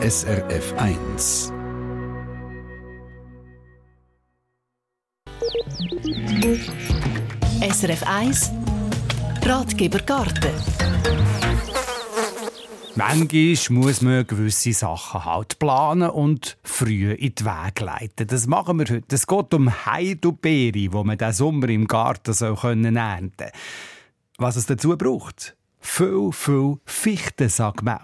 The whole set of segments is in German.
SRF 1. SRF 1 Ratgeber Garten Manchmal muss man gewisse Sachen halt planen und früh in die Wege leiten. Das machen wir heute. Es geht um Heidelbeere, die man diesen Sommer im Garten so ernten können. Was es dazu braucht? Viel, viel Fichten, sagt man.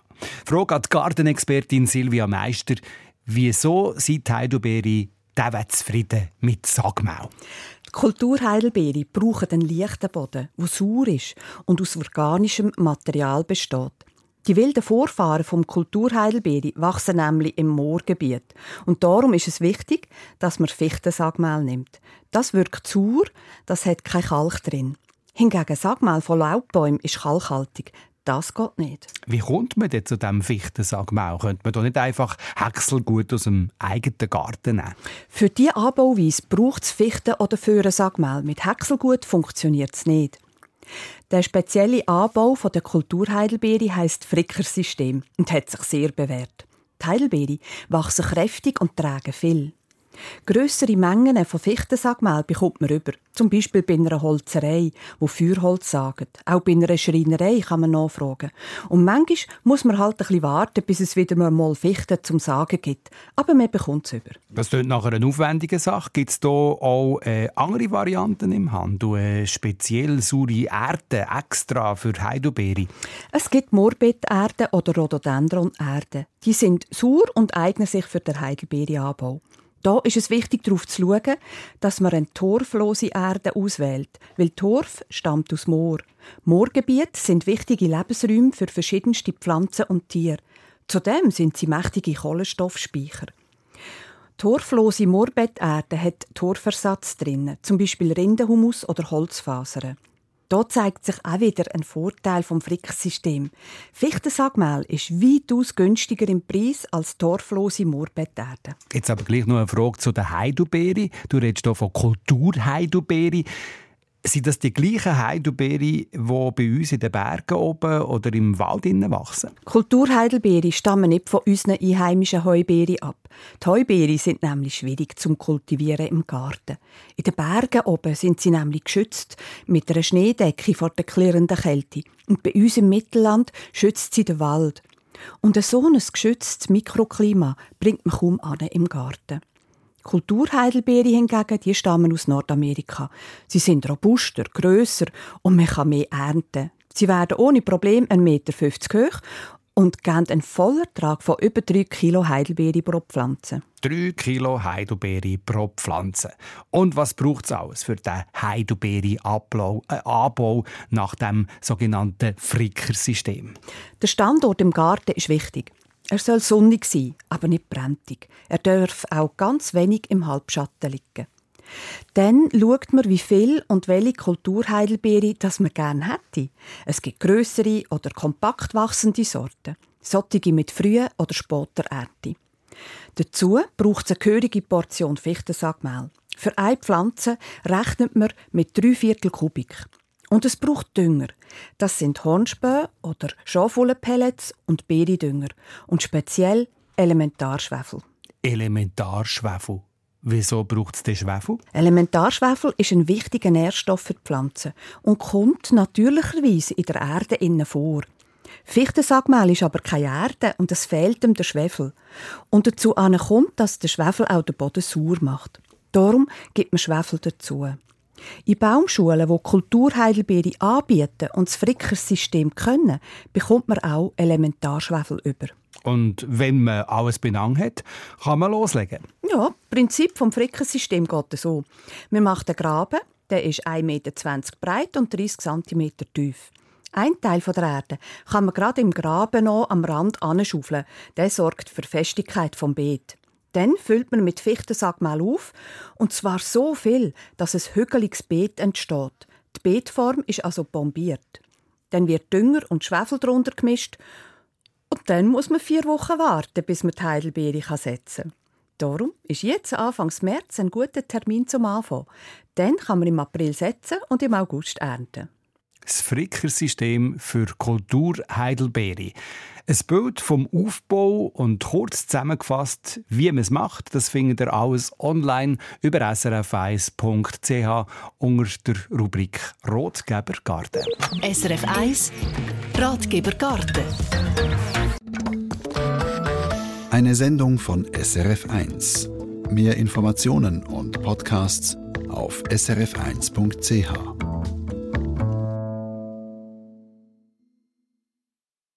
Frage an die Gartenexpertin Silvia Meister. Wieso sind Heidelbeere zufrieden mit Sagmau? Die Kulturheidelbeere brauchen einen leichten Boden, der sauer ist und aus organischem Material besteht. Die wilden Vorfahren vom Kulturheidelbeere wachsen nämlich im Moorgebiet. Und darum ist es wichtig, dass man Fichtensagmehl nimmt. Das wirkt sauer, das hat kein Kalk drin. Hingegen Sagmehl von Laubbäumen ist kalkhaltig. Das geht nicht. Wie kommt man denn zu diesem Fichtensagmehl? Könnte man doch nicht einfach Häckselgut aus dem eigenen Garten nehmen? Für diese Anbauweise braucht es Fichten oder Föhrensagmehl. Mit Häckselgut funktioniert es nicht. Der spezielle Anbau der Kulturheidelbeere heisst Frickersystem und hat sich sehr bewährt. Die Heidelbeere wachsen kräftig und tragen viel. Grössere Mengen von Fichtensagmehl bekommt man über. Zum Beispiel bei einer Holzerei, wo Feuerholz sagen. Auch bei einer Schreinerei kann man nachfragen. Und manchmal muss man halt ein bisschen warten, bis es wieder mal Fichten zum Sagen gibt. Aber man bekommt es über. Das klingt nach einer aufwendigen Sache. Gibt es hier auch äh, andere Varianten im Handel? Äh, speziell saure Erde extra für Heidelbeere? Es gibt Morbid-Erde oder Rhododendron-Erde. Die sind sauer und eignen sich für den Heidelbeereanbau. Da ist es wichtig, darauf zu schauen, dass man eine torflose Erde auswählt, weil Torf stammt aus Moor. Moorgebiete sind wichtige Lebensräume für verschiedenste Pflanzen und Tiere. Zudem sind sie mächtige Kohlenstoffspeicher. Torflose Moorbetterde hat Torfersatz drin, zum Beispiel Rindenhumus oder Holzfasern. Da zeigt sich auch wieder ein Vorteil vom Fricksystem. Fichtensagmehl ist weitaus günstiger im Preis als torflose Moorbetterden. Jetzt aber gleich noch eine Frage zu der Heidelbeere. Du redest hier von Kulturheidelbeere. Sind das die gleichen Heidelbeere, die bei uns in den Bergen oben oder im Wald wachsen? Kulturheidelbeere stammen nicht von unseren einheimischen Heubeeren ab. Die Heubeeren sind nämlich schwierig zum Kultivieren im Garten. In den Bergen oben sind sie nämlich geschützt mit einer Schneedecke vor der klirrenden Kälte. Und bei uns im Mittelland schützt sie den Wald. Und so ein geschütztes Mikroklima bringt man kaum an im Garten. Kulturheidelbeere hingegen, die stammen aus Nordamerika. Sie sind robuster, grösser und man kann mehr ernten. Sie werden ohne Problem 1,50 Meter hoch und geben einen Vollertrag von über 3 Kilo Heidelbeere pro Pflanze. 3 Kilo Heidelbeere pro Pflanze. Und was braucht es alles für den Heidelbeere-Anbau äh, nach dem sogenannten Frickersystem? Der Standort im Garten ist wichtig. Er soll sonnig sein, aber nicht brenntig. Er darf auch ganz wenig im Halbschatten liegen. Dann schaut man, wie viel und welche Kulturheidelbeere das man gerne hätte. Es gibt größere oder kompakt wachsende Sorten. Solche mit früher oder später Ernte. Dazu braucht es eine gehörige Portion Fichtensagmehl. Für eine Pflanze rechnet man mit drei Viertel Kubik. Und es braucht Dünger. Das sind Hornspäne oder Schafwollpellets und Beeredünger. Und speziell Elementarschwefel. Elementarschwefel. Wieso braucht es den Schwefel? Elementarschwefel ist ein wichtiger Nährstoff für die Pflanzen und kommt natürlicherweise in der Erde innen vor. Fichtensagmehl ist aber keine Erde und es fehlt ihm der Schwefel. Und dazu kommt, dass der Schwefel auch den Boden sauer macht. Darum gibt man Schwefel dazu. In Baumschulen, die Kulturheidelbeere anbieten und das Frickersystem können, bekommt man auch Elementarschwefel über. Und wenn man alles benang hat, kann man loslegen. Ja, das Prinzip des Frickersystem geht so. Man macht einen Graben, der ist 1,20 Meter breit und 30 cm tief. Ein Teil der Erde kann man gerade im Graben noch am Rand anschaufeln. Der sorgt für Festigkeit vom Beet. Dann füllt man mit Fichtensagmehl auf, und zwar so viel, dass ein hügeliges Beet entsteht. Die Beetform ist also bombiert. Dann wird Dünger und Schwefel drunter gemischt und dann muss man vier Wochen warten, bis man die Heidelbeere setzen kann. Darum ist jetzt Anfang März ein guter Termin zum Anfang. Dann kann man im April setzen und im August ernten. Das Fricker-System für Kultur Heidelbeere. Ein Bild vom Aufbau und kurz zusammengefasst, wie man es macht, das findet ihr alles online über srf1.ch unter der Rubrik Rotgeber Garten. SRF 1 Ratgeber Garten. Eine Sendung von SRF1. Mehr Informationen und Podcasts auf srf1.ch.